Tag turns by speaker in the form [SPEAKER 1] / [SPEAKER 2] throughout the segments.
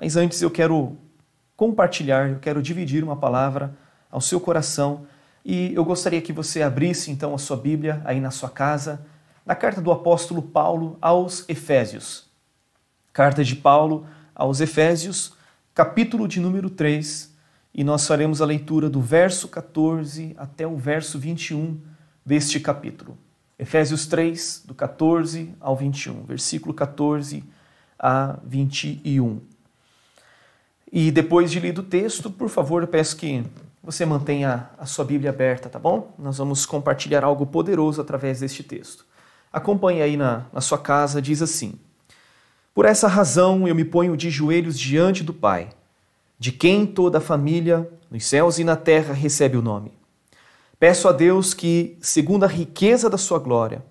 [SPEAKER 1] Mas antes eu quero compartilhar, eu quero dividir uma palavra ao seu coração e eu gostaria que você abrisse então a sua Bíblia aí na sua casa, na carta do apóstolo Paulo aos Efésios. Carta de Paulo aos Efésios, capítulo de número 3, e nós faremos a leitura do verso 14 até o verso 21 deste capítulo. Efésios 3, do 14 ao 21, versículo 14 a 21. E depois de lido o texto, por favor, eu peço que você mantenha a sua Bíblia aberta, tá bom? Nós vamos compartilhar algo poderoso através deste texto. Acompanhe aí na, na sua casa, diz assim: Por essa razão eu me ponho de joelhos diante do Pai, de quem toda a família, nos céus e na terra, recebe o nome. Peço a Deus que, segundo a riqueza da sua glória,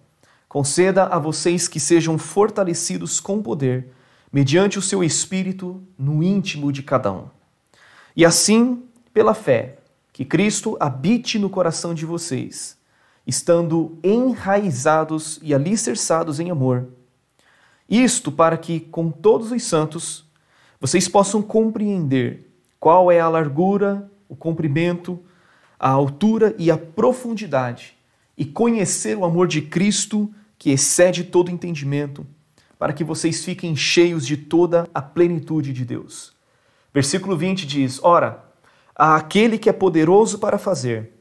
[SPEAKER 1] conceda a vocês que sejam fortalecidos com poder mediante o seu espírito no íntimo de cada um. E assim, pela fé, que Cristo habite no coração de vocês, estando enraizados e alicerçados em amor. Isto para que, com todos os santos, vocês possam compreender qual é a largura, o comprimento, a altura e a profundidade, e conhecer o amor de Cristo que excede todo entendimento para que vocês fiquem cheios de toda a plenitude de Deus. Versículo 20 diz: Ora, há aquele que é poderoso para fazer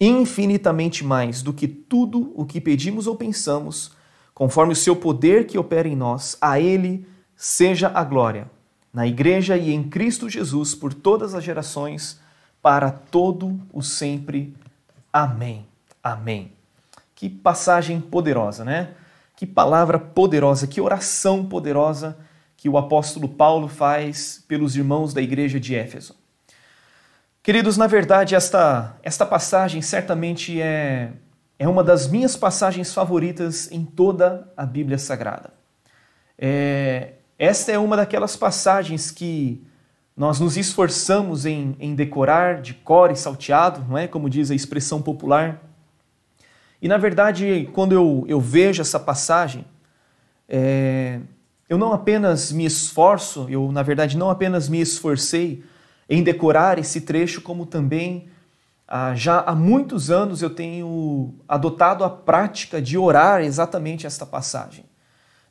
[SPEAKER 1] infinitamente mais do que tudo o que pedimos ou pensamos, conforme o seu poder que opera em nós, a ele seja a glória, na igreja e em Cristo Jesus por todas as gerações, para todo o sempre. Amém. Amém. Que passagem poderosa, né? Que palavra poderosa, que oração poderosa que o apóstolo Paulo faz pelos irmãos da igreja de Éfeso. Queridos, na verdade, esta, esta passagem certamente é, é uma das minhas passagens favoritas em toda a Bíblia Sagrada. É, esta é uma daquelas passagens que nós nos esforçamos em, em decorar de cor e salteado, não é? Como diz a expressão popular. E na verdade, quando eu, eu vejo essa passagem, é, eu não apenas me esforço, eu na verdade não apenas me esforcei em decorar esse trecho, como também ah, já há muitos anos eu tenho adotado a prática de orar exatamente esta passagem.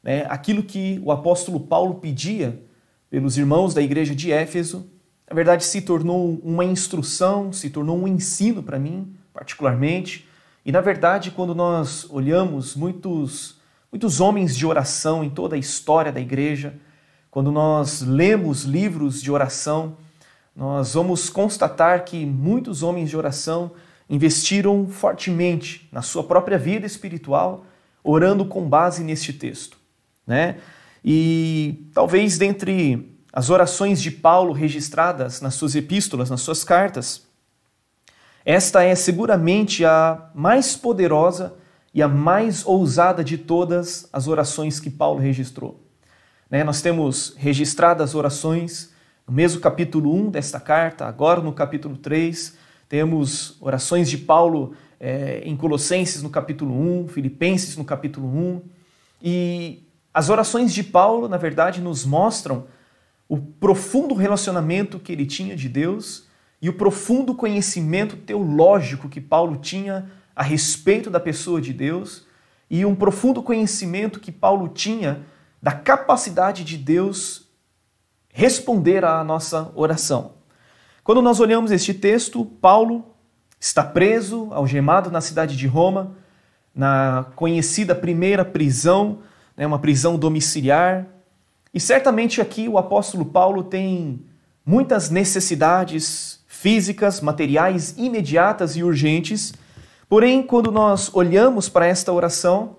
[SPEAKER 1] Né? Aquilo que o apóstolo Paulo pedia pelos irmãos da igreja de Éfeso, na verdade se tornou uma instrução, se tornou um ensino para mim, particularmente e na verdade, quando nós olhamos muitos, muitos homens de oração em toda a história da igreja, quando nós lemos livros de oração, nós vamos constatar que muitos homens de oração investiram fortemente na sua própria vida espiritual, orando com base neste texto. Né? E talvez dentre as orações de Paulo registradas nas suas epístolas, nas suas cartas, esta é seguramente a mais poderosa e a mais ousada de todas as orações que Paulo registrou. Né? Nós temos registradas orações no mesmo capítulo 1 desta carta, agora no capítulo 3, temos orações de Paulo é, em Colossenses no capítulo 1, Filipenses no capítulo 1. E as orações de Paulo, na verdade, nos mostram o profundo relacionamento que ele tinha de Deus e o profundo conhecimento teológico que Paulo tinha a respeito da pessoa de Deus e um profundo conhecimento que Paulo tinha da capacidade de Deus responder à nossa oração. Quando nós olhamos este texto, Paulo está preso, algemado na cidade de Roma, na conhecida primeira prisão, né, uma prisão domiciliar. E certamente aqui o apóstolo Paulo tem muitas necessidades físicas, materiais imediatas e urgentes. Porém, quando nós olhamos para esta oração,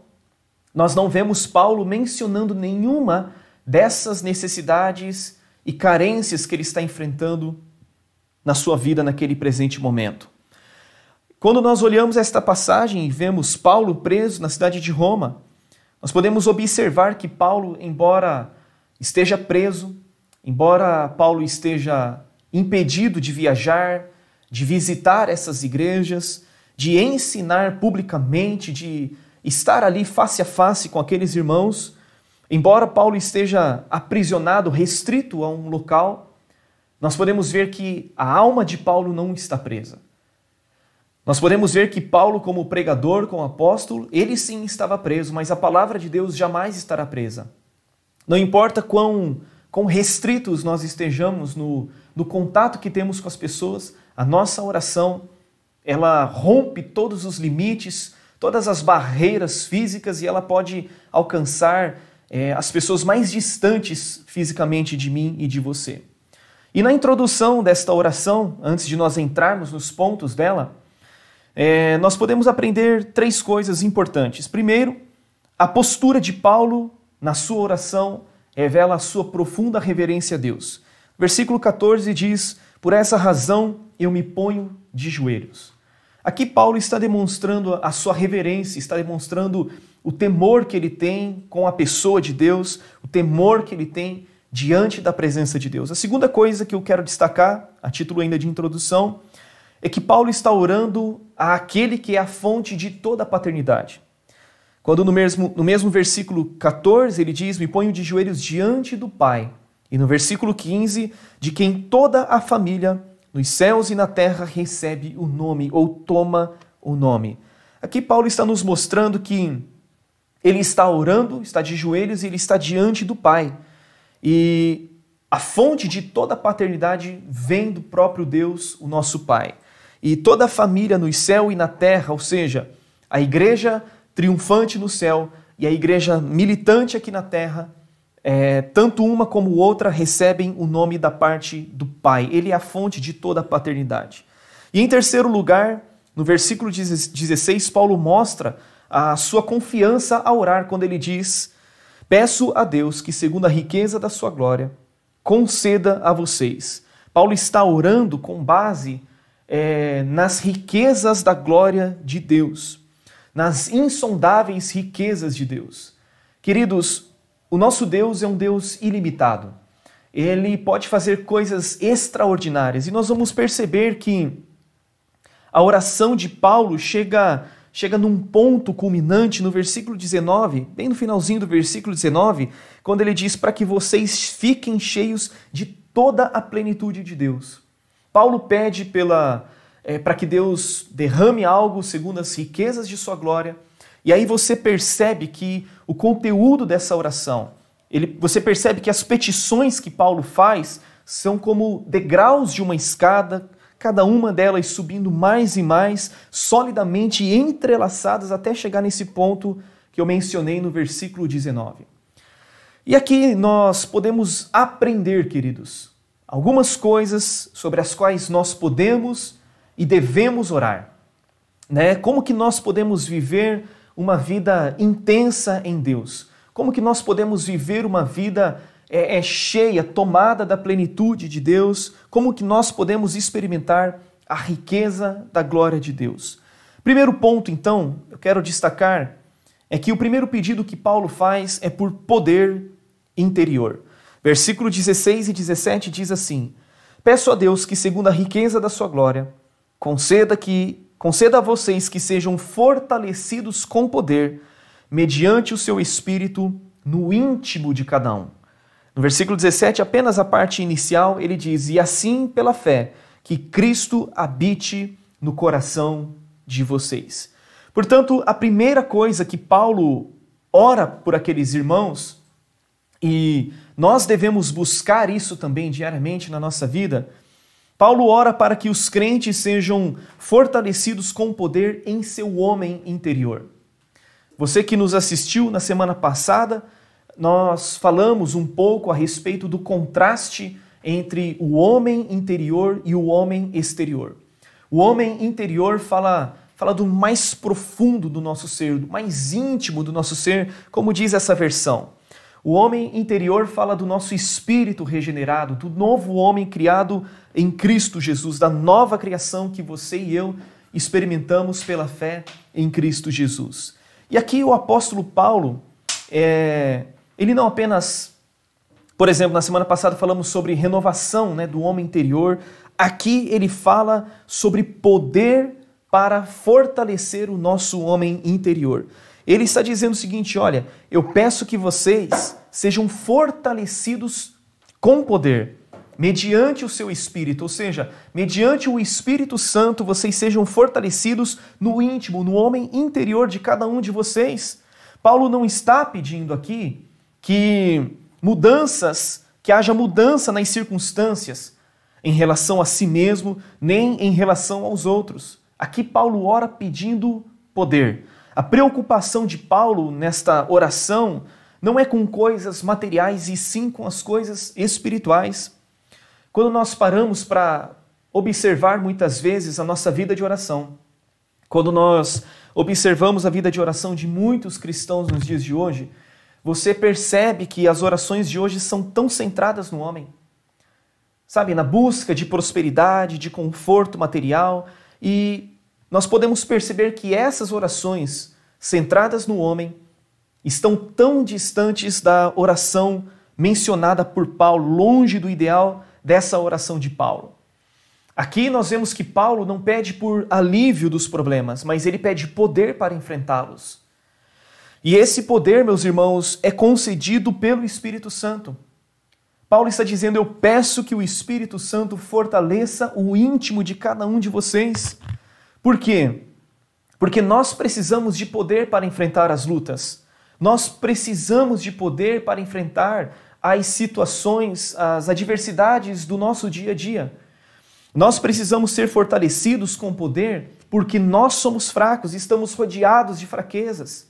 [SPEAKER 1] nós não vemos Paulo mencionando nenhuma dessas necessidades e carências que ele está enfrentando na sua vida naquele presente momento. Quando nós olhamos esta passagem e vemos Paulo preso na cidade de Roma, nós podemos observar que Paulo, embora esteja preso, embora Paulo esteja impedido de viajar, de visitar essas igrejas, de ensinar publicamente, de estar ali face a face com aqueles irmãos, Embora Paulo esteja aprisionado, restrito a um local, nós podemos ver que a alma de Paulo não está presa. Nós podemos ver que Paulo, como pregador, como apóstolo, ele sim estava preso, mas a palavra de Deus jamais estará presa. Não importa quão, quão restritos nós estejamos no, no contato que temos com as pessoas, a nossa oração, ela rompe todos os limites, todas as barreiras físicas e ela pode alcançar é, as pessoas mais distantes fisicamente de mim e de você. E na introdução desta oração, antes de nós entrarmos nos pontos dela, é, nós podemos aprender três coisas importantes. Primeiro, a postura de Paulo na sua oração revela a sua profunda reverência a Deus. Versículo 14 diz: Por essa razão eu me ponho de joelhos. Aqui Paulo está demonstrando a sua reverência, está demonstrando o temor que ele tem com a pessoa de Deus, o temor que ele tem diante da presença de Deus. A segunda coisa que eu quero destacar, a título ainda de introdução, é que Paulo está orando àquele que é a fonte de toda a paternidade. Quando no mesmo, no mesmo versículo 14 ele diz: Me ponho de joelhos diante do Pai. E no versículo 15, de quem toda a família nos céus e na terra recebe o nome ou toma o nome. Aqui Paulo está nos mostrando que ele está orando, está de joelhos e ele está diante do Pai. E a fonte de toda a paternidade vem do próprio Deus, o nosso Pai. E toda a família no céu e na terra, ou seja, a igreja triunfante no céu e a igreja militante aqui na terra, é, tanto uma como outra recebem o nome da parte do Pai. Ele é a fonte de toda a paternidade. E em terceiro lugar, no versículo 16, Paulo mostra a sua confiança a orar quando ele diz: Peço a Deus que, segundo a riqueza da sua glória, conceda a vocês. Paulo está orando com base é, nas riquezas da glória de Deus, nas insondáveis riquezas de Deus. Queridos, o nosso Deus é um Deus ilimitado. Ele pode fazer coisas extraordinárias e nós vamos perceber que a oração de Paulo chega chega num ponto culminante no versículo 19, bem no finalzinho do versículo 19, quando ele diz para que vocês fiquem cheios de toda a plenitude de Deus. Paulo pede pela é, para que Deus derrame algo segundo as riquezas de sua glória e aí você percebe que o conteúdo dessa oração, ele, você percebe que as petições que Paulo faz são como degraus de uma escada, cada uma delas subindo mais e mais, solidamente entrelaçadas até chegar nesse ponto que eu mencionei no versículo 19. E aqui nós podemos aprender, queridos, algumas coisas sobre as quais nós podemos e devemos orar. Né? Como que nós podemos viver uma vida intensa em Deus? Como que nós podemos viver uma vida é, é, cheia, tomada da plenitude de Deus? Como que nós podemos experimentar a riqueza da glória de Deus? Primeiro ponto, então, eu quero destacar é que o primeiro pedido que Paulo faz é por poder interior. Versículo 16 e 17 diz assim: Peço a Deus que, segundo a riqueza da sua glória, conceda que conceda a vocês que sejam fortalecidos com poder, mediante o seu espírito no íntimo de cada um. No versículo 17, apenas a parte inicial, ele diz: E assim, pela fé, que Cristo habite no coração de vocês. Portanto, a primeira coisa que Paulo ora por aqueles irmãos, e nós devemos buscar isso também diariamente na nossa vida, Paulo ora para que os crentes sejam fortalecidos com poder em seu homem interior. Você que nos assistiu na semana passada, nós falamos um pouco a respeito do contraste entre o homem interior e o homem exterior. O homem interior fala, fala do mais profundo do nosso ser, do mais íntimo do nosso ser, como diz essa versão. O homem interior fala do nosso espírito regenerado, do novo homem criado em Cristo Jesus, da nova criação que você e eu experimentamos pela fé em Cristo Jesus. E aqui o apóstolo Paulo, é, ele não apenas, por exemplo, na semana passada falamos sobre renovação né, do homem interior, aqui ele fala sobre poder para fortalecer o nosso homem interior. Ele está dizendo o seguinte: olha, eu peço que vocês sejam fortalecidos com poder, mediante o seu espírito, ou seja, mediante o Espírito Santo, vocês sejam fortalecidos no íntimo, no homem interior de cada um de vocês. Paulo não está pedindo aqui que mudanças, que haja mudança nas circunstâncias em relação a si mesmo, nem em relação aos outros. Aqui Paulo ora pedindo poder. A preocupação de Paulo nesta oração não é com coisas materiais e sim com as coisas espirituais. Quando nós paramos para observar muitas vezes a nossa vida de oração, quando nós observamos a vida de oração de muitos cristãos nos dias de hoje, você percebe que as orações de hoje são tão centradas no homem. Sabe, na busca de prosperidade, de conforto material, e nós podemos perceber que essas orações centradas no homem estão tão distantes da oração mencionada por Paulo, longe do ideal dessa oração de Paulo. Aqui nós vemos que Paulo não pede por alívio dos problemas, mas ele pede poder para enfrentá-los. E esse poder, meus irmãos, é concedido pelo Espírito Santo. Paulo está dizendo: Eu peço que o Espírito Santo fortaleça o íntimo de cada um de vocês. Por quê? Porque nós precisamos de poder para enfrentar as lutas. Nós precisamos de poder para enfrentar as situações, as adversidades do nosso dia a dia. Nós precisamos ser fortalecidos com poder porque nós somos fracos e estamos rodeados de fraquezas.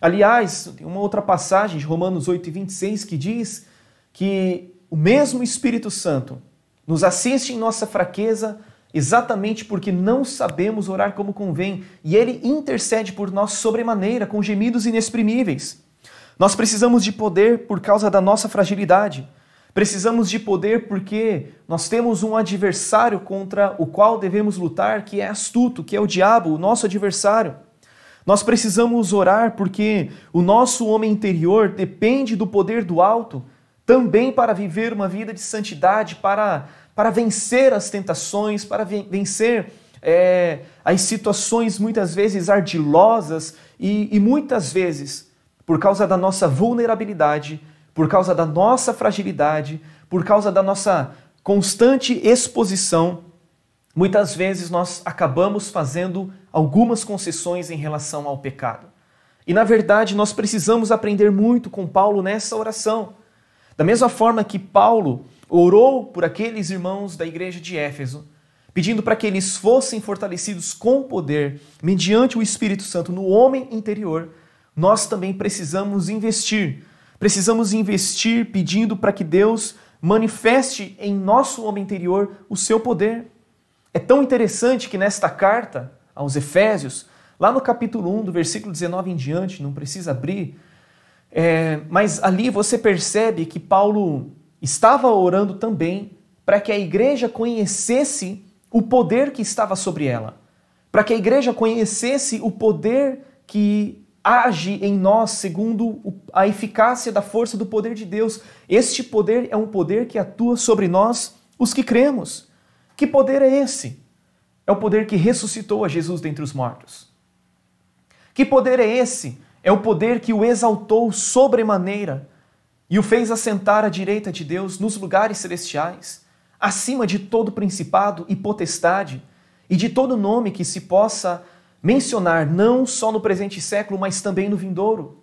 [SPEAKER 1] Aliás, tem uma outra passagem de Romanos 8 e 26 que diz que o mesmo Espírito Santo nos assiste em nossa fraqueza exatamente porque não sabemos orar como convém, e ele intercede por nós sobremaneira com gemidos inexprimíveis. Nós precisamos de poder por causa da nossa fragilidade. Precisamos de poder porque nós temos um adversário contra o qual devemos lutar, que é astuto, que é o diabo, o nosso adversário. Nós precisamos orar porque o nosso homem interior depende do poder do alto, também para viver uma vida de santidade, para para vencer as tentações, para vencer é, as situações muitas vezes ardilosas e, e muitas vezes, por causa da nossa vulnerabilidade, por causa da nossa fragilidade, por causa da nossa constante exposição, muitas vezes nós acabamos fazendo algumas concessões em relação ao pecado. E na verdade nós precisamos aprender muito com Paulo nessa oração. Da mesma forma que Paulo orou por aqueles irmãos da igreja de Éfeso, pedindo para que eles fossem fortalecidos com poder, mediante o Espírito Santo, no homem interior, nós também precisamos investir. Precisamos investir pedindo para que Deus manifeste em nosso homem interior o seu poder. É tão interessante que nesta carta aos Efésios, lá no capítulo 1, do versículo 19 em diante, não precisa abrir, é, mas ali você percebe que Paulo estava orando também para que a igreja conhecesse o poder que estava sobre ela, para que a igreja conhecesse o poder que age em nós segundo a eficácia da força do poder de Deus. Este poder é um poder que atua sobre nós, os que cremos. Que poder é esse? É o poder que ressuscitou a Jesus dentre os mortos. Que poder é esse? É o poder que o exaltou sobremaneira e o fez assentar à direita de Deus nos lugares celestiais, acima de todo principado e potestade, e de todo nome que se possa mencionar, não só no presente século, mas também no vindouro.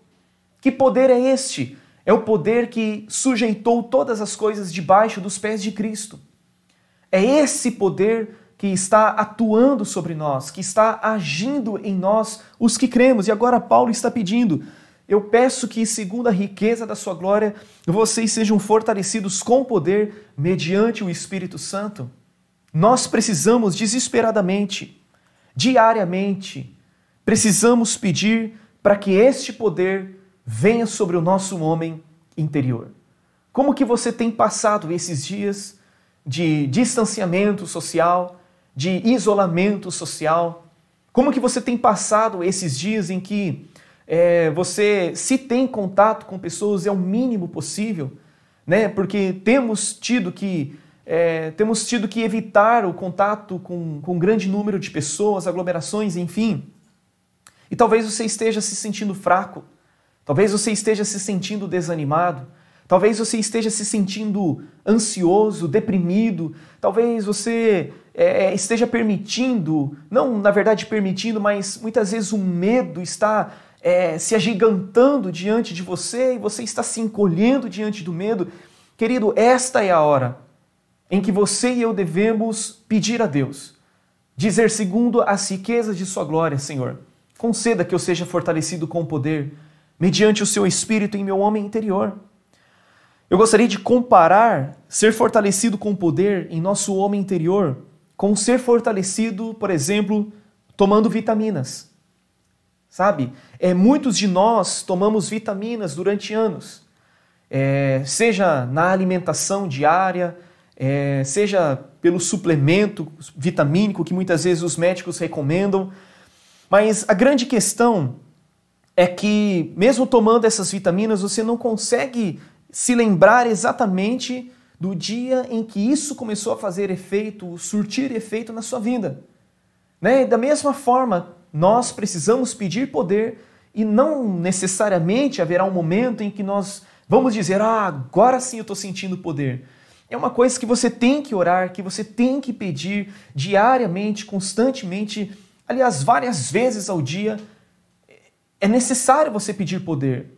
[SPEAKER 1] Que poder é este? É o poder que sujeitou todas as coisas debaixo dos pés de Cristo. É esse poder que está atuando sobre nós, que está agindo em nós, os que cremos. E agora Paulo está pedindo: eu peço que, segundo a riqueza da sua glória, vocês sejam fortalecidos com poder mediante o Espírito Santo. Nós precisamos desesperadamente, diariamente, precisamos pedir para que este poder venha sobre o nosso homem interior. Como que você tem passado esses dias de distanciamento social, de isolamento social? Como que você tem passado esses dias em que é, você, se tem contato com pessoas, é o mínimo possível, né? Porque temos tido que é, temos tido que evitar o contato com, com um grande número de pessoas, aglomerações, enfim. E talvez você esteja se sentindo fraco, Talvez você esteja se sentindo desanimado. Talvez você esteja se sentindo ansioso, deprimido. Talvez você é, esteja permitindo, não na verdade permitindo, mas muitas vezes o medo está é, se agigantando diante de você e você está se encolhendo diante do medo. Querido, esta é a hora em que você e eu devemos pedir a Deus, dizer segundo as riquezas de Sua glória, Senhor, conceda que eu seja fortalecido com poder, mediante o Seu Espírito em meu homem interior. Eu gostaria de comparar ser fortalecido com poder em nosso homem interior com ser fortalecido, por exemplo, tomando vitaminas. Sabe? É, muitos de nós tomamos vitaminas durante anos, é, seja na alimentação diária, é, seja pelo suplemento vitamínico que muitas vezes os médicos recomendam. Mas a grande questão é que, mesmo tomando essas vitaminas, você não consegue se lembrar exatamente do dia em que isso começou a fazer efeito, surtir efeito na sua vida. Né? Da mesma forma, nós precisamos pedir poder e não necessariamente haverá um momento em que nós vamos dizer, ah, agora sim eu estou sentindo poder. É uma coisa que você tem que orar, que você tem que pedir diariamente, constantemente, aliás, várias vezes ao dia. É necessário você pedir poder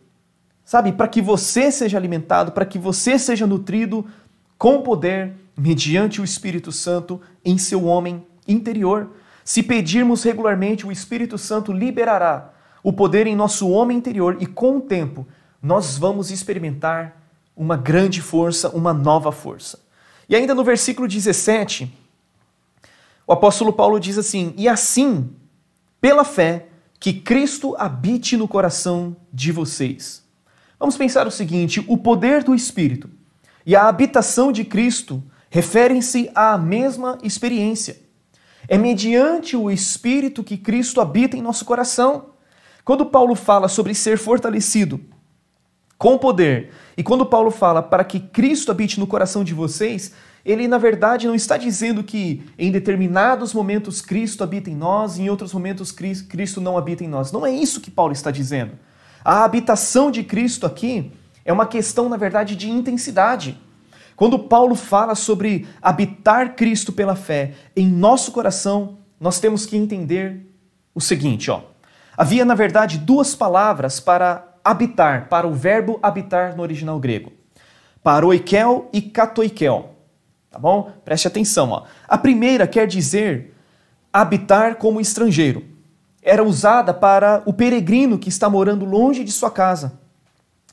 [SPEAKER 1] sabe? Para que você seja alimentado, para que você seja nutrido com poder, mediante o Espírito Santo em seu homem interior. Se pedirmos regularmente, o Espírito Santo liberará o poder em nosso homem interior e com o tempo nós vamos experimentar uma grande força, uma nova força. E ainda no versículo 17, o apóstolo Paulo diz assim: E assim, pela fé, que Cristo habite no coração de vocês Vamos pensar o seguinte: o poder do Espírito e a habitação de Cristo referem-se à mesma experiência. É mediante o Espírito que Cristo habita em nosso coração. Quando Paulo fala sobre ser fortalecido com poder, e quando Paulo fala para que Cristo habite no coração de vocês, ele na verdade não está dizendo que em determinados momentos Cristo habita em nós e em outros momentos Cristo não habita em nós. Não é isso que Paulo está dizendo. A habitação de Cristo aqui é uma questão, na verdade, de intensidade. Quando Paulo fala sobre habitar Cristo pela fé em nosso coração, nós temos que entender o seguinte, ó. Havia, na verdade, duas palavras para habitar, para o verbo habitar no original grego. Paroikel e katoikel. Tá bom? Preste atenção, ó. A primeira quer dizer habitar como estrangeiro era usada para o peregrino que está morando longe de sua casa.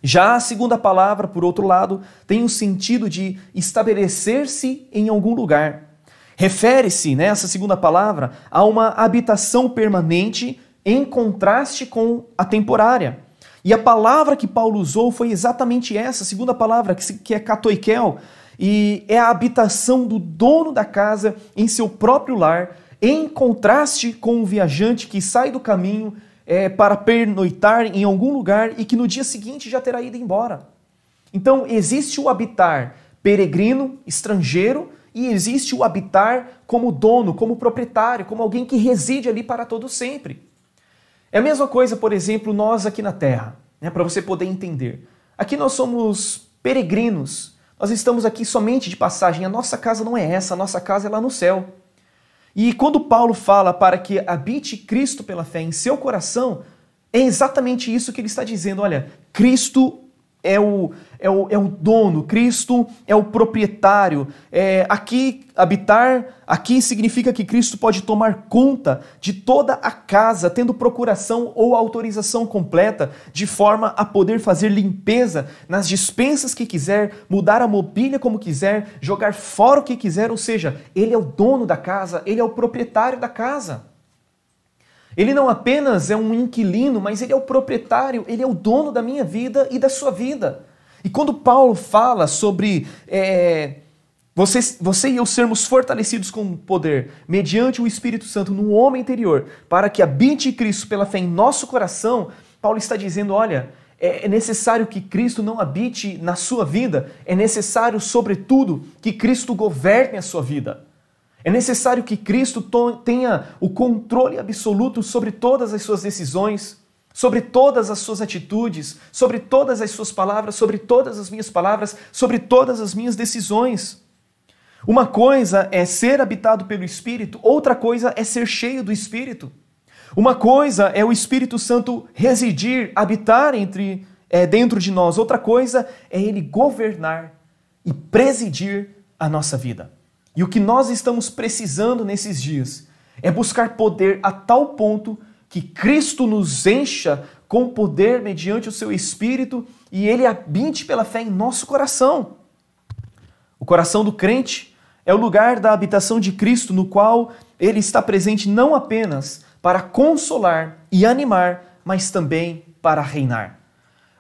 [SPEAKER 1] Já a segunda palavra, por outro lado, tem o sentido de estabelecer-se em algum lugar. Refere-se, nessa né, segunda palavra, a uma habitação permanente em contraste com a temporária. E a palavra que Paulo usou foi exatamente essa, a segunda palavra, que é katoikel, e é a habitação do dono da casa em seu próprio lar, em contraste com o viajante que sai do caminho é, para pernoitar em algum lugar e que no dia seguinte já terá ido embora. Então, existe o habitar peregrino, estrangeiro, e existe o habitar como dono, como proprietário, como alguém que reside ali para todo sempre. É a mesma coisa, por exemplo, nós aqui na Terra, né, para você poder entender. Aqui nós somos peregrinos, nós estamos aqui somente de passagem, a nossa casa não é essa, a nossa casa é lá no céu. E quando Paulo fala para que habite Cristo pela fé em seu coração, é exatamente isso que ele está dizendo. Olha, Cristo é o, é o, é o dono, Cristo é o proprietário. É, aqui, habitar, aqui significa que Cristo pode tomar conta de toda a casa, tendo procuração ou autorização completa, de forma a poder fazer limpeza nas dispensas que quiser, mudar a mobília como quiser, jogar fora o que quiser, ou seja, Ele é o dono da casa, Ele é o proprietário da casa. Ele não apenas é um inquilino, mas ele é o proprietário, ele é o dono da minha vida e da sua vida. E quando Paulo fala sobre é, você, você e eu sermos fortalecidos com poder mediante o Espírito Santo no homem interior, para que habite Cristo pela fé em nosso coração, Paulo está dizendo: olha, é, é necessário que Cristo não habite na sua vida, é necessário, sobretudo, que Cristo governe a sua vida. É necessário que Cristo tenha o controle absoluto sobre todas as suas decisões. sobre todas as suas atitudes, sobre todas as suas palavras, sobre todas as minhas palavras, sobre todas as minhas decisões. Uma coisa é ser habitado pelo Espírito, outra coisa é ser cheio do Espírito. Uma coisa é o Espírito Santo residir, habitar entre é, dentro de nós, outra coisa é ele governar e presidir a nossa vida. E o que nós estamos precisando nesses dias é buscar poder a tal ponto que Cristo nos encha com poder mediante o seu Espírito e ele habite pela fé em nosso coração. O coração do crente é o lugar da habitação de Cristo, no qual ele está presente não apenas para consolar e animar, mas também para reinar.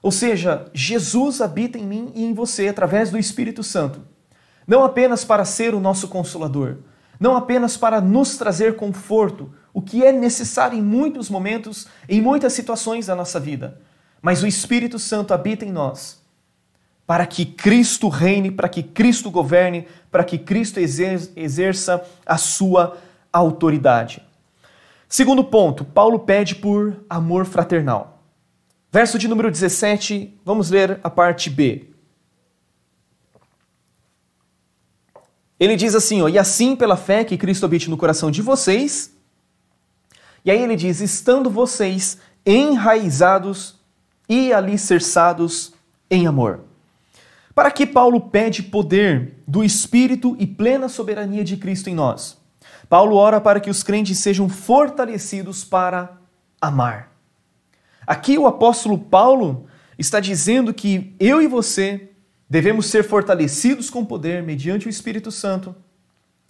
[SPEAKER 1] Ou seja, Jesus habita em mim e em você através do Espírito Santo, não apenas para ser o nosso consolador, não apenas para nos trazer conforto, o que é necessário em muitos momentos, em muitas situações da nossa vida, mas o Espírito Santo habita em nós para que Cristo reine, para que Cristo governe, para que Cristo exerça a sua autoridade. Segundo ponto, Paulo pede por amor fraternal. Verso de número 17, vamos ler a parte B. Ele diz assim, ó, e assim pela fé que Cristo habite no coração de vocês. E aí ele diz, estando vocês enraizados e alicerçados em amor. Para que Paulo pede poder do Espírito e plena soberania de Cristo em nós? Paulo ora para que os crentes sejam fortalecidos para amar. Aqui o apóstolo Paulo está dizendo que eu e você devemos ser fortalecidos com poder mediante o Espírito Santo.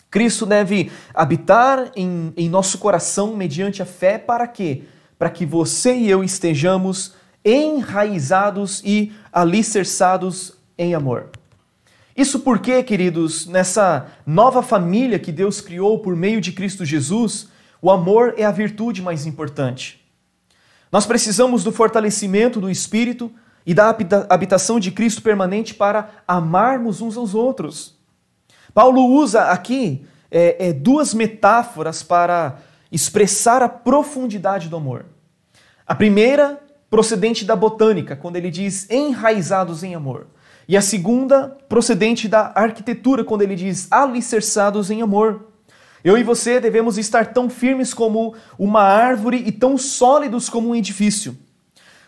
[SPEAKER 1] Cristo deve habitar em, em nosso coração mediante a fé para quê? Para que você e eu estejamos enraizados e alicerçados em amor. Isso porque, queridos, nessa nova família que Deus criou por meio de Cristo Jesus, o amor é a virtude mais importante. Nós precisamos do fortalecimento do Espírito e da habitação de Cristo permanente para amarmos uns aos outros. Paulo usa aqui é, é, duas metáforas para expressar a profundidade do amor. A primeira, procedente da botânica, quando ele diz enraizados em amor. E a segunda, procedente da arquitetura, quando ele diz alicerçados em amor. Eu e você devemos estar tão firmes como uma árvore e tão sólidos como um edifício.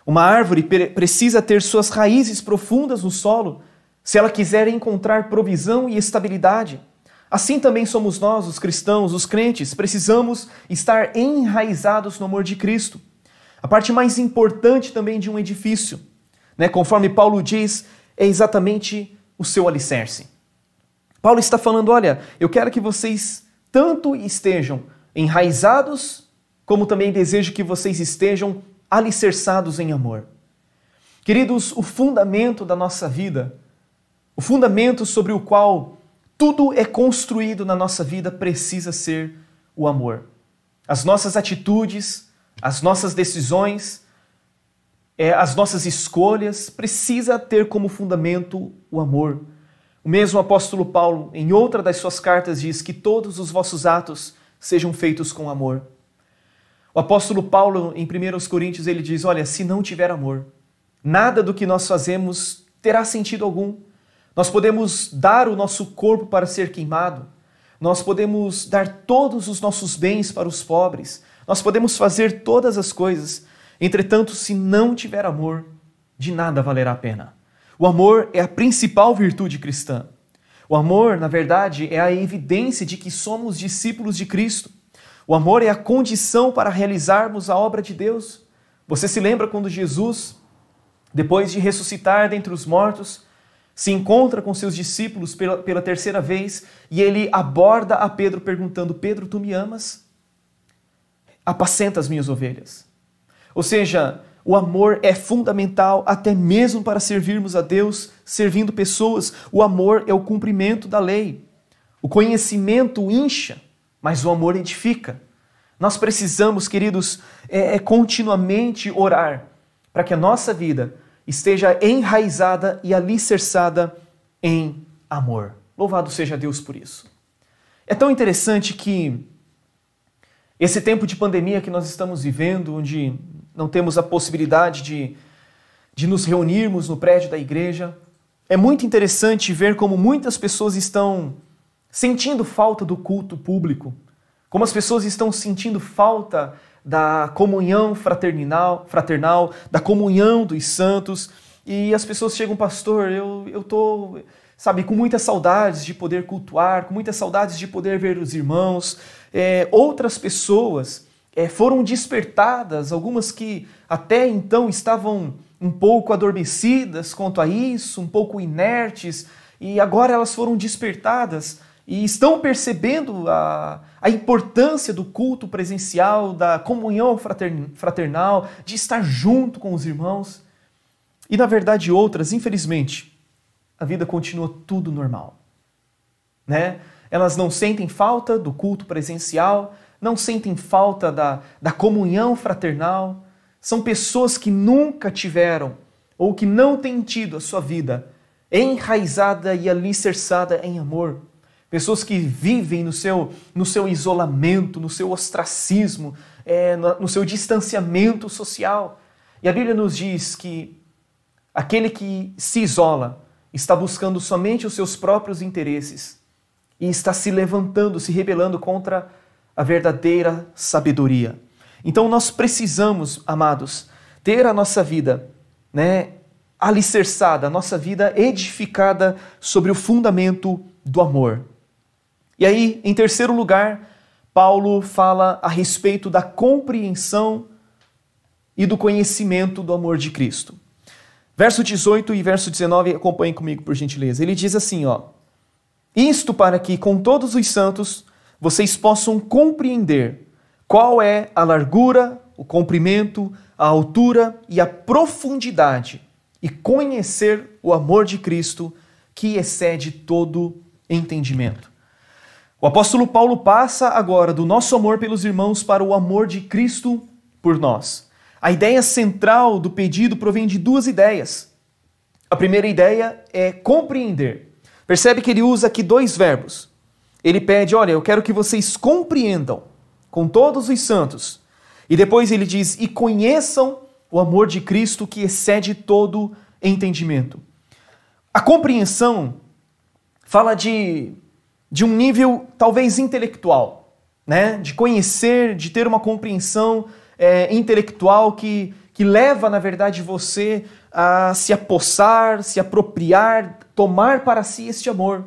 [SPEAKER 1] Uma árvore precisa ter suas raízes profundas no solo se ela quiser encontrar provisão e estabilidade. Assim também somos nós, os cristãos, os crentes, precisamos estar enraizados no amor de Cristo. A parte mais importante também de um edifício, né? conforme Paulo diz, é exatamente o seu alicerce. Paulo está falando: olha, eu quero que vocês tanto estejam enraizados, como também desejo que vocês estejam alicerçados em amor. Queridos, o fundamento da nossa vida, o fundamento sobre o qual tudo é construído na nossa vida precisa ser o amor. As nossas atitudes, as nossas decisões, é, as nossas escolhas, precisa ter como fundamento o amor. O mesmo apóstolo Paulo, em outra das suas cartas, diz que todos os vossos atos sejam feitos com amor. O apóstolo Paulo, em 1 Coríntios, ele diz: Olha, se não tiver amor, nada do que nós fazemos terá sentido algum. Nós podemos dar o nosso corpo para ser queimado, nós podemos dar todos os nossos bens para os pobres, nós podemos fazer todas as coisas, Entretanto, se não tiver amor, de nada valerá a pena. O amor é a principal virtude cristã. O amor, na verdade, é a evidência de que somos discípulos de Cristo. O amor é a condição para realizarmos a obra de Deus. Você se lembra quando Jesus, depois de ressuscitar dentre os mortos, se encontra com seus discípulos pela, pela terceira vez e ele aborda a Pedro perguntando: Pedro, tu me amas? Apacenta as minhas ovelhas. Ou seja, o amor é fundamental até mesmo para servirmos a Deus, servindo pessoas. O amor é o cumprimento da lei. O conhecimento incha, mas o amor edifica. Nós precisamos, queridos, é, é continuamente orar para que a nossa vida esteja enraizada e alicerçada em amor. Louvado seja Deus por isso. É tão interessante que esse tempo de pandemia que nós estamos vivendo, onde não temos a possibilidade de, de nos reunirmos no prédio da igreja. É muito interessante ver como muitas pessoas estão sentindo falta do culto público, como as pessoas estão sentindo falta da comunhão fraternal, fraternal da comunhão dos santos. E as pessoas chegam, pastor, eu, eu tô, sabe, com muitas saudades de poder cultuar, com muitas saudades de poder ver os irmãos. É, outras pessoas é, foram despertadas, algumas que até então estavam um pouco adormecidas quanto a isso, um pouco inertes, e agora elas foram despertadas e estão percebendo a, a importância do culto presencial, da comunhão fraternal, de estar junto com os irmãos. E na verdade, outras, infelizmente, a vida continua tudo normal. Né? Elas não sentem falta do culto presencial, não sentem falta da, da comunhão fraternal. São pessoas que nunca tiveram ou que não têm tido a sua vida enraizada e alicerçada em amor pessoas que vivem no seu, no seu isolamento, no seu ostracismo, é, no, seu distanciamento social. E a Bíblia nos diz que aquele que se isola está buscando somente os seus próprios interesses e está se levantando, se rebelando contra a verdadeira sabedoria. Então nós precisamos, amados, ter a nossa vida, né, alicerçada, a nossa vida edificada sobre o fundamento do amor. E aí, em terceiro lugar, Paulo fala a respeito da compreensão e do conhecimento do amor de Cristo. Verso 18 e verso 19, acompanhem comigo por gentileza. Ele diz assim, ó: Isto para que com todos os santos vocês possam compreender qual é a largura, o comprimento, a altura e a profundidade e conhecer o amor de Cristo que excede todo entendimento. O apóstolo Paulo passa agora do nosso amor pelos irmãos para o amor de Cristo por nós. A ideia central do pedido provém de duas ideias. A primeira ideia é compreender. Percebe que ele usa aqui dois verbos. Ele pede: Olha, eu quero que vocês compreendam com todos os santos. E depois ele diz: E conheçam o amor de Cristo que excede todo entendimento. A compreensão fala de de um nível talvez intelectual, né? de conhecer, de ter uma compreensão é, intelectual que, que leva, na verdade, você a se apossar, se apropriar, tomar para si este amor.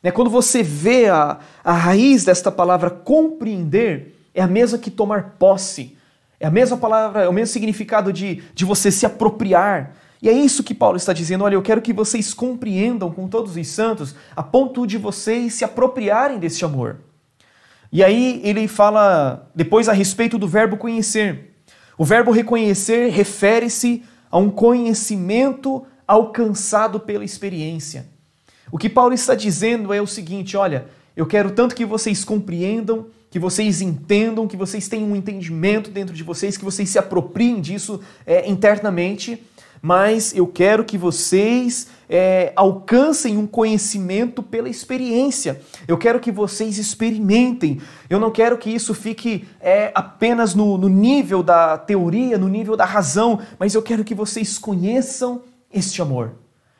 [SPEAKER 1] Né? Quando você vê a, a raiz desta palavra compreender, é a mesma que tomar posse. É a mesma palavra, é o mesmo significado de, de você se apropriar, e é isso que Paulo está dizendo: olha, eu quero que vocês compreendam com todos os santos, a ponto de vocês se apropriarem deste amor. E aí ele fala depois a respeito do verbo conhecer. O verbo reconhecer refere-se a um conhecimento alcançado pela experiência. O que Paulo está dizendo é o seguinte: olha, eu quero tanto que vocês compreendam, que vocês entendam, que vocês tenham um entendimento dentro de vocês, que vocês se apropriem disso é, internamente mas eu quero que vocês é, alcancem um conhecimento pela experiência. Eu quero que vocês experimentem. Eu não quero que isso fique é, apenas no, no nível da teoria, no nível da razão, mas eu quero que vocês conheçam este amor.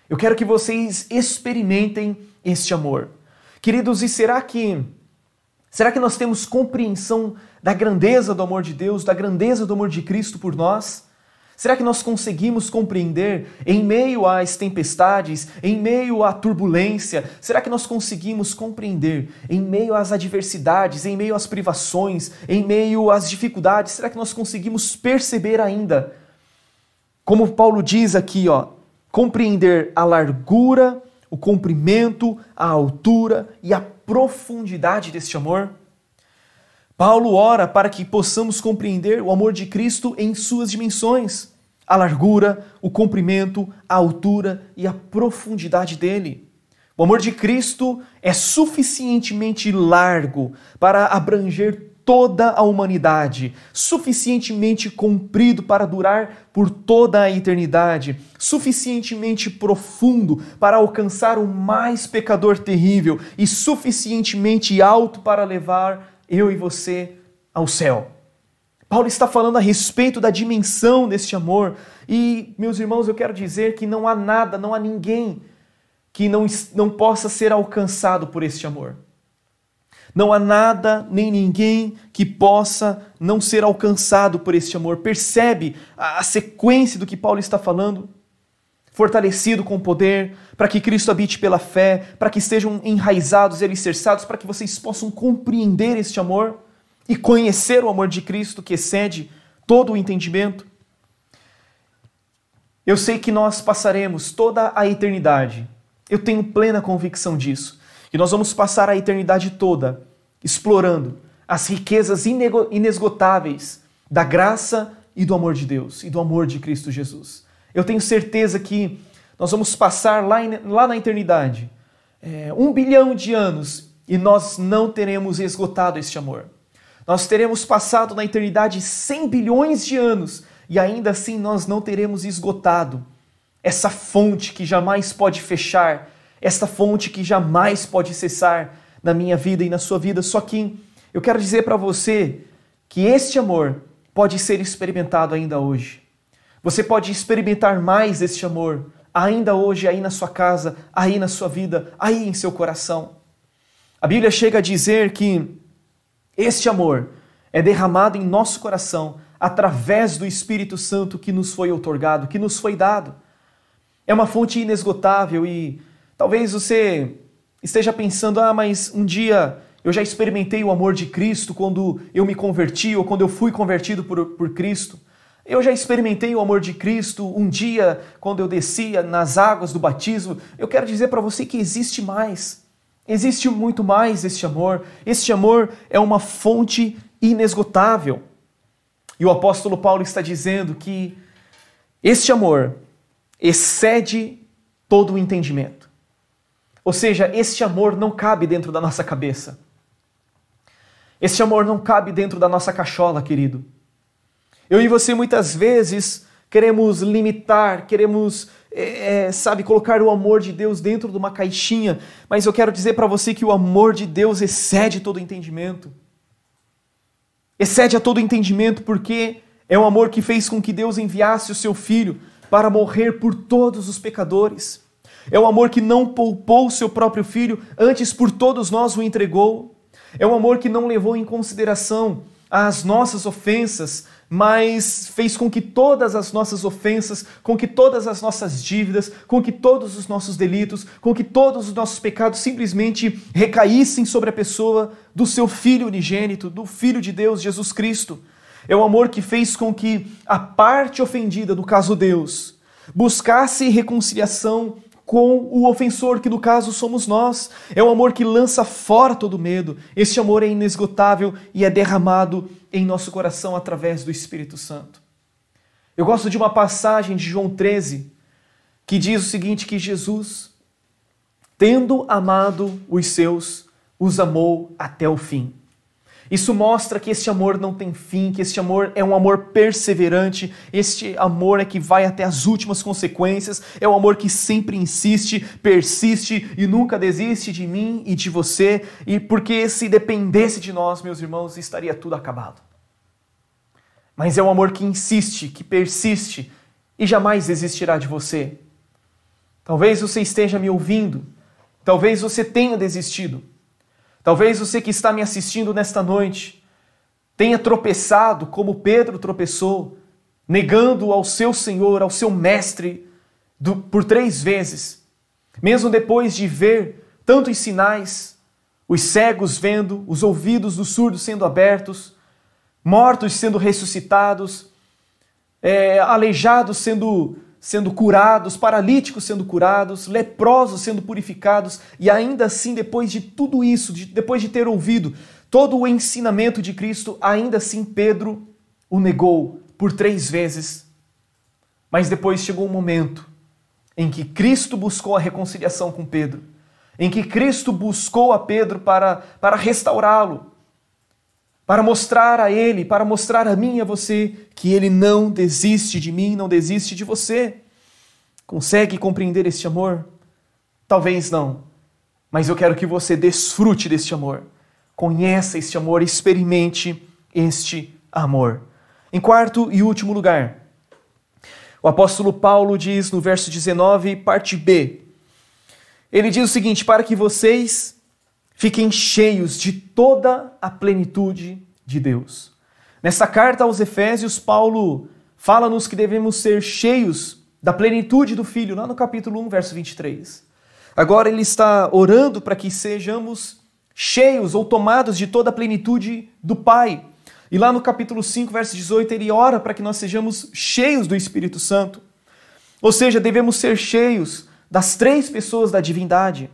[SPEAKER 1] Eu quero que vocês experimentem este amor. Queridos, e será que será que nós temos compreensão da grandeza do amor de Deus, da grandeza do amor de Cristo por nós? Será que nós conseguimos compreender em meio às tempestades, em meio à turbulência? Será que nós conseguimos compreender em meio às adversidades, em meio às privações, em meio às dificuldades? Será que nós conseguimos perceber ainda? Como Paulo diz aqui, ó, compreender a largura, o comprimento, a altura e a profundidade deste amor? Paulo ora para que possamos compreender o amor de Cristo em suas dimensões, a largura, o comprimento, a altura e a profundidade dele. O amor de Cristo é suficientemente largo para abranger toda a humanidade, suficientemente comprido para durar por toda a eternidade, suficientemente profundo para alcançar o mais pecador terrível e suficientemente alto para levar eu e você ao céu. Paulo está falando a respeito da dimensão deste amor. E, meus irmãos, eu quero dizer que não há nada, não há ninguém que não, não possa ser alcançado por este amor. Não há nada nem ninguém que possa não ser alcançado por este amor. Percebe a, a sequência do que Paulo está falando? Fortalecido com poder, para que Cristo habite pela fé, para que estejam enraizados e alicerçados, para que vocês possam compreender este amor e conhecer o amor de Cristo que excede todo o entendimento. Eu sei que nós passaremos toda a eternidade, eu tenho plena convicção disso, que nós vamos passar a eternidade toda explorando as riquezas inesgotáveis da graça e do amor de Deus e do amor de Cristo Jesus. Eu tenho certeza que nós vamos passar lá, em, lá na eternidade é, um bilhão de anos e nós não teremos esgotado este amor. Nós teremos passado na eternidade 100 bilhões de anos e ainda assim nós não teremos esgotado essa fonte que jamais pode fechar, essa fonte que jamais pode cessar na minha vida e na sua vida. Só que eu quero dizer para você que este amor pode ser experimentado ainda hoje. Você pode experimentar mais este amor ainda hoje, aí na sua casa, aí na sua vida, aí em seu coração. A Bíblia chega a dizer que este amor é derramado em nosso coração através do Espírito Santo que nos foi otorgado, que nos foi dado. É uma fonte inesgotável e talvez você esteja pensando: ah, mas um dia eu já experimentei o amor de Cristo quando eu me converti ou quando eu fui convertido por, por Cristo. Eu já experimentei o amor de Cristo um dia quando eu descia nas águas do batismo. Eu quero dizer para você que existe mais. Existe muito mais este amor. Este amor é uma fonte inesgotável. E o apóstolo Paulo está dizendo que este amor excede todo o entendimento. Ou seja, este amor não cabe dentro da nossa cabeça. Este amor não cabe dentro da nossa cachola, querido. Eu e você muitas vezes queremos limitar, queremos é, é, sabe, colocar o amor de Deus dentro de uma caixinha, mas eu quero dizer para você que o amor de Deus excede todo entendimento. Excede a todo entendimento porque é um amor que fez com que Deus enviasse o seu filho para morrer por todos os pecadores. É um amor que não poupou o seu próprio filho, antes por todos nós o entregou. É um amor que não levou em consideração as nossas ofensas, mas fez com que todas as nossas ofensas, com que todas as nossas dívidas, com que todos os nossos delitos, com que todos os nossos pecados simplesmente recaíssem sobre a pessoa do seu Filho unigênito, do Filho de Deus, Jesus Cristo. É o amor que fez com que a parte ofendida, no caso Deus, buscasse reconciliação com o ofensor, que no caso somos nós. É o amor que lança fora todo medo. Este amor é inesgotável e é derramado em nosso coração através do Espírito Santo. Eu gosto de uma passagem de João 13 que diz o seguinte: que Jesus, tendo amado os seus, os amou até o fim. Isso mostra que este amor não tem fim, que este amor é um amor perseverante, este amor é que vai até as últimas consequências, é um amor que sempre insiste, persiste e nunca desiste de mim e de você, e porque se dependesse de nós, meus irmãos, estaria tudo acabado. Mas é um amor que insiste, que persiste e jamais desistirá de você. Talvez você esteja me ouvindo, talvez você tenha desistido. Talvez você que está me assistindo nesta noite tenha tropeçado como Pedro tropeçou, negando ao seu Senhor, ao seu Mestre, do, por três vezes, mesmo depois de ver tantos sinais, os cegos vendo, os ouvidos dos surdos sendo abertos, mortos sendo ressuscitados, é, aleijados sendo sendo curados, paralíticos sendo curados, leprosos sendo purificados, e ainda assim, depois de tudo isso, de, depois de ter ouvido todo o ensinamento de Cristo, ainda assim Pedro o negou por três vezes. Mas depois chegou um momento em que Cristo buscou a reconciliação com Pedro, em que Cristo buscou a Pedro para, para restaurá-lo, para mostrar a Ele, para mostrar a mim e a você que Ele não desiste de mim, não desiste de você. Consegue compreender este amor? Talvez não, mas eu quero que você desfrute deste amor. Conheça este amor, experimente este amor. Em quarto e último lugar, o apóstolo Paulo diz no verso 19, parte B. Ele diz o seguinte: para que vocês fiquem cheios de toda a plenitude de Deus. Nessa carta aos Efésios, Paulo fala-nos que devemos ser cheios da plenitude do Filho, lá no capítulo 1, verso 23. Agora ele está orando para que sejamos cheios ou tomados de toda a plenitude do Pai. E lá no capítulo 5, verso 18, ele ora para que nós sejamos cheios do Espírito Santo. Ou seja, devemos ser cheios das três pessoas da divindade.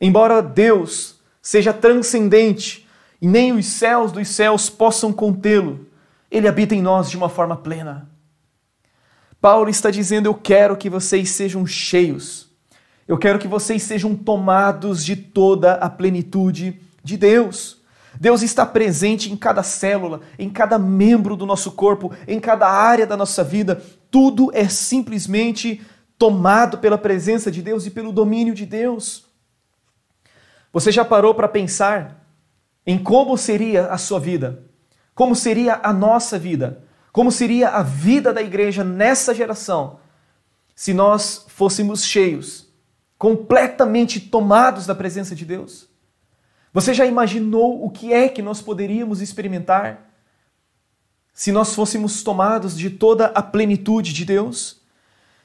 [SPEAKER 1] Embora Deus seja transcendente e nem os céus dos céus possam contê-lo, ele habita em nós de uma forma plena. Paulo está dizendo: Eu quero que vocês sejam cheios, eu quero que vocês sejam tomados de toda a plenitude de Deus. Deus está presente em cada célula, em cada membro do nosso corpo, em cada área da nossa vida. Tudo é simplesmente tomado pela presença de Deus e pelo domínio de Deus. Você já parou para pensar em como seria a sua vida? Como seria a nossa vida? Como seria a vida da igreja nessa geração se nós fôssemos cheios, completamente tomados da presença de Deus? Você já imaginou o que é que nós poderíamos experimentar se nós fôssemos tomados de toda a plenitude de Deus?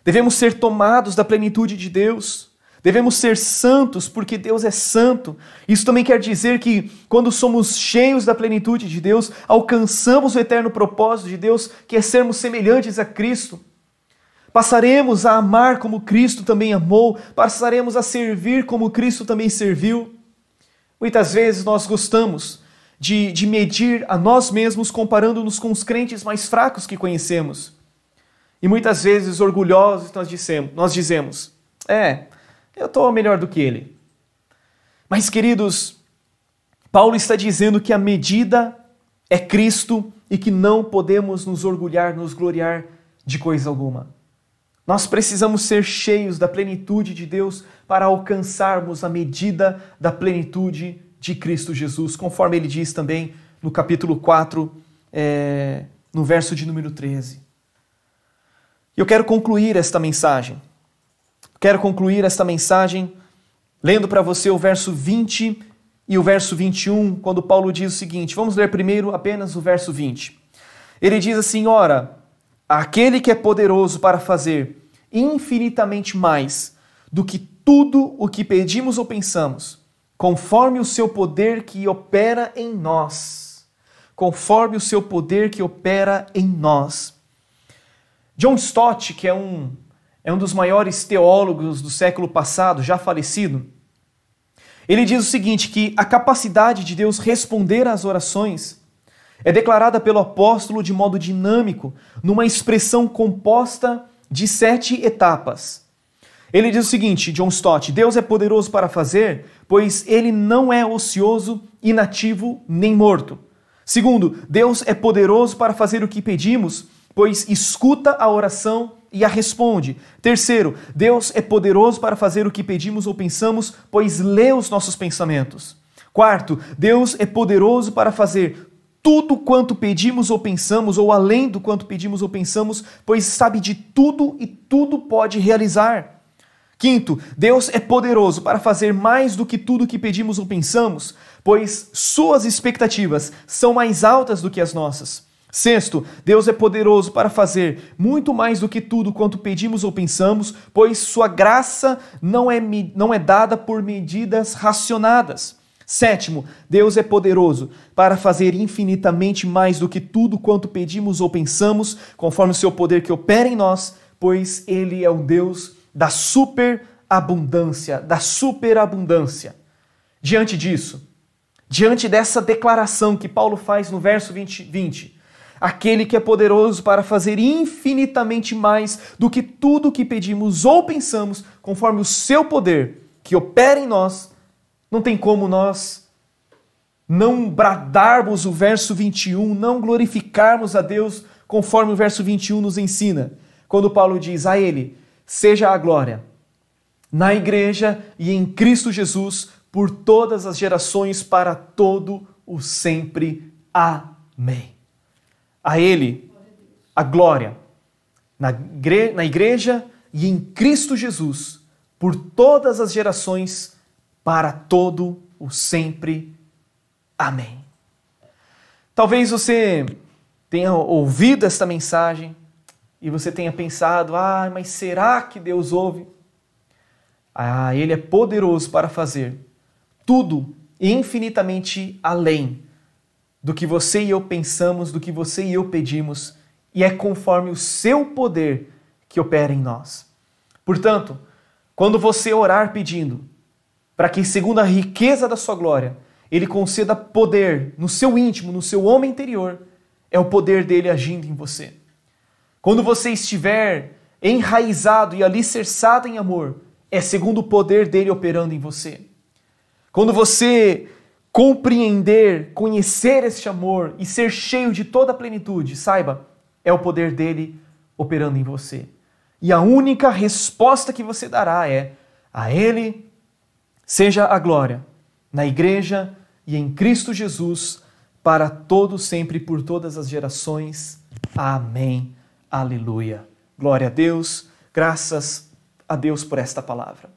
[SPEAKER 1] Devemos ser tomados da plenitude de Deus. Devemos ser santos porque Deus é santo. Isso também quer dizer que quando somos cheios da plenitude de Deus, alcançamos o eterno propósito de Deus, que é sermos semelhantes a Cristo. Passaremos a amar como Cristo também amou, passaremos a servir como Cristo também serviu. Muitas vezes nós gostamos de, de medir a nós mesmos comparando-nos com os crentes mais fracos que conhecemos. E muitas vezes, orgulhosos, nós nós dizemos é, eu estou melhor do que ele. Mas, queridos, Paulo está dizendo que a medida é Cristo e que não podemos nos orgulhar, nos gloriar de coisa alguma. Nós precisamos ser cheios da plenitude de Deus para alcançarmos a medida da plenitude de Cristo Jesus, conforme ele diz também no capítulo 4, é, no verso de número 13. Eu quero concluir esta mensagem Quero concluir esta mensagem lendo para você o verso 20 e o verso 21, quando Paulo diz o seguinte: vamos ler primeiro apenas o verso 20. Ele diz assim: Ora, aquele que é poderoso para fazer infinitamente mais do que tudo o que pedimos ou pensamos, conforme o seu poder que opera em nós. Conforme o seu poder que opera em nós. John Stott, que é um é um dos maiores teólogos do século passado, já falecido. Ele diz o seguinte: que a capacidade de Deus responder às orações é declarada pelo apóstolo de modo dinâmico, numa expressão composta de sete etapas. Ele diz o seguinte, John Stott: Deus é poderoso para fazer, pois ele não é ocioso, inativo nem morto. Segundo, Deus é poderoso para fazer o que pedimos, pois escuta a oração e a responde. Terceiro, Deus é poderoso para fazer o que pedimos ou pensamos, pois lê os nossos pensamentos. Quarto, Deus é poderoso para fazer tudo quanto pedimos ou pensamos, ou além do quanto pedimos ou pensamos, pois sabe de tudo e tudo pode realizar. Quinto, Deus é poderoso para fazer mais do que tudo que pedimos ou pensamos, pois suas expectativas são mais altas do que as nossas. Sexto, Deus é poderoso para fazer muito mais do que tudo quanto pedimos ou pensamos, pois sua graça não é, não é dada por medidas racionadas. Sétimo, Deus é poderoso para fazer infinitamente mais do que tudo quanto pedimos ou pensamos, conforme o seu poder que opera em nós, pois ele é o Deus da superabundância, da superabundância. Diante disso, diante dessa declaração que Paulo faz no verso 20, 20 aquele que é poderoso para fazer infinitamente mais do que tudo que pedimos ou pensamos, conforme o seu poder que opera em nós, não tem como nós não bradarmos o verso 21, não glorificarmos a Deus conforme o verso 21 nos ensina. Quando Paulo diz a ele: seja a glória na igreja e em Cristo Jesus por todas as gerações para todo o sempre. Amém. A Ele a glória na igreja e em Cristo Jesus por todas as gerações, para todo o sempre. Amém. Talvez você tenha ouvido esta mensagem e você tenha pensado: ah, mas será que Deus ouve? Ah, Ele é poderoso para fazer tudo infinitamente além do que você e eu pensamos, do que você e eu pedimos, e é conforme o seu poder que opera em nós. Portanto, quando você orar pedindo para que, segundo a riqueza da sua glória, Ele conceda poder no seu íntimo, no seu homem interior, é o poder dele agindo em você. Quando você estiver enraizado e alicerçado em amor, é segundo o poder dele operando em você. Quando você compreender, conhecer este amor e ser cheio de toda a plenitude, saiba, é o poder dele operando em você. E a única resposta que você dará é: a Ele seja a glória, na igreja e em Cristo Jesus, para todos sempre e por todas as gerações. Amém. Aleluia. Glória a Deus. Graças a Deus por esta palavra.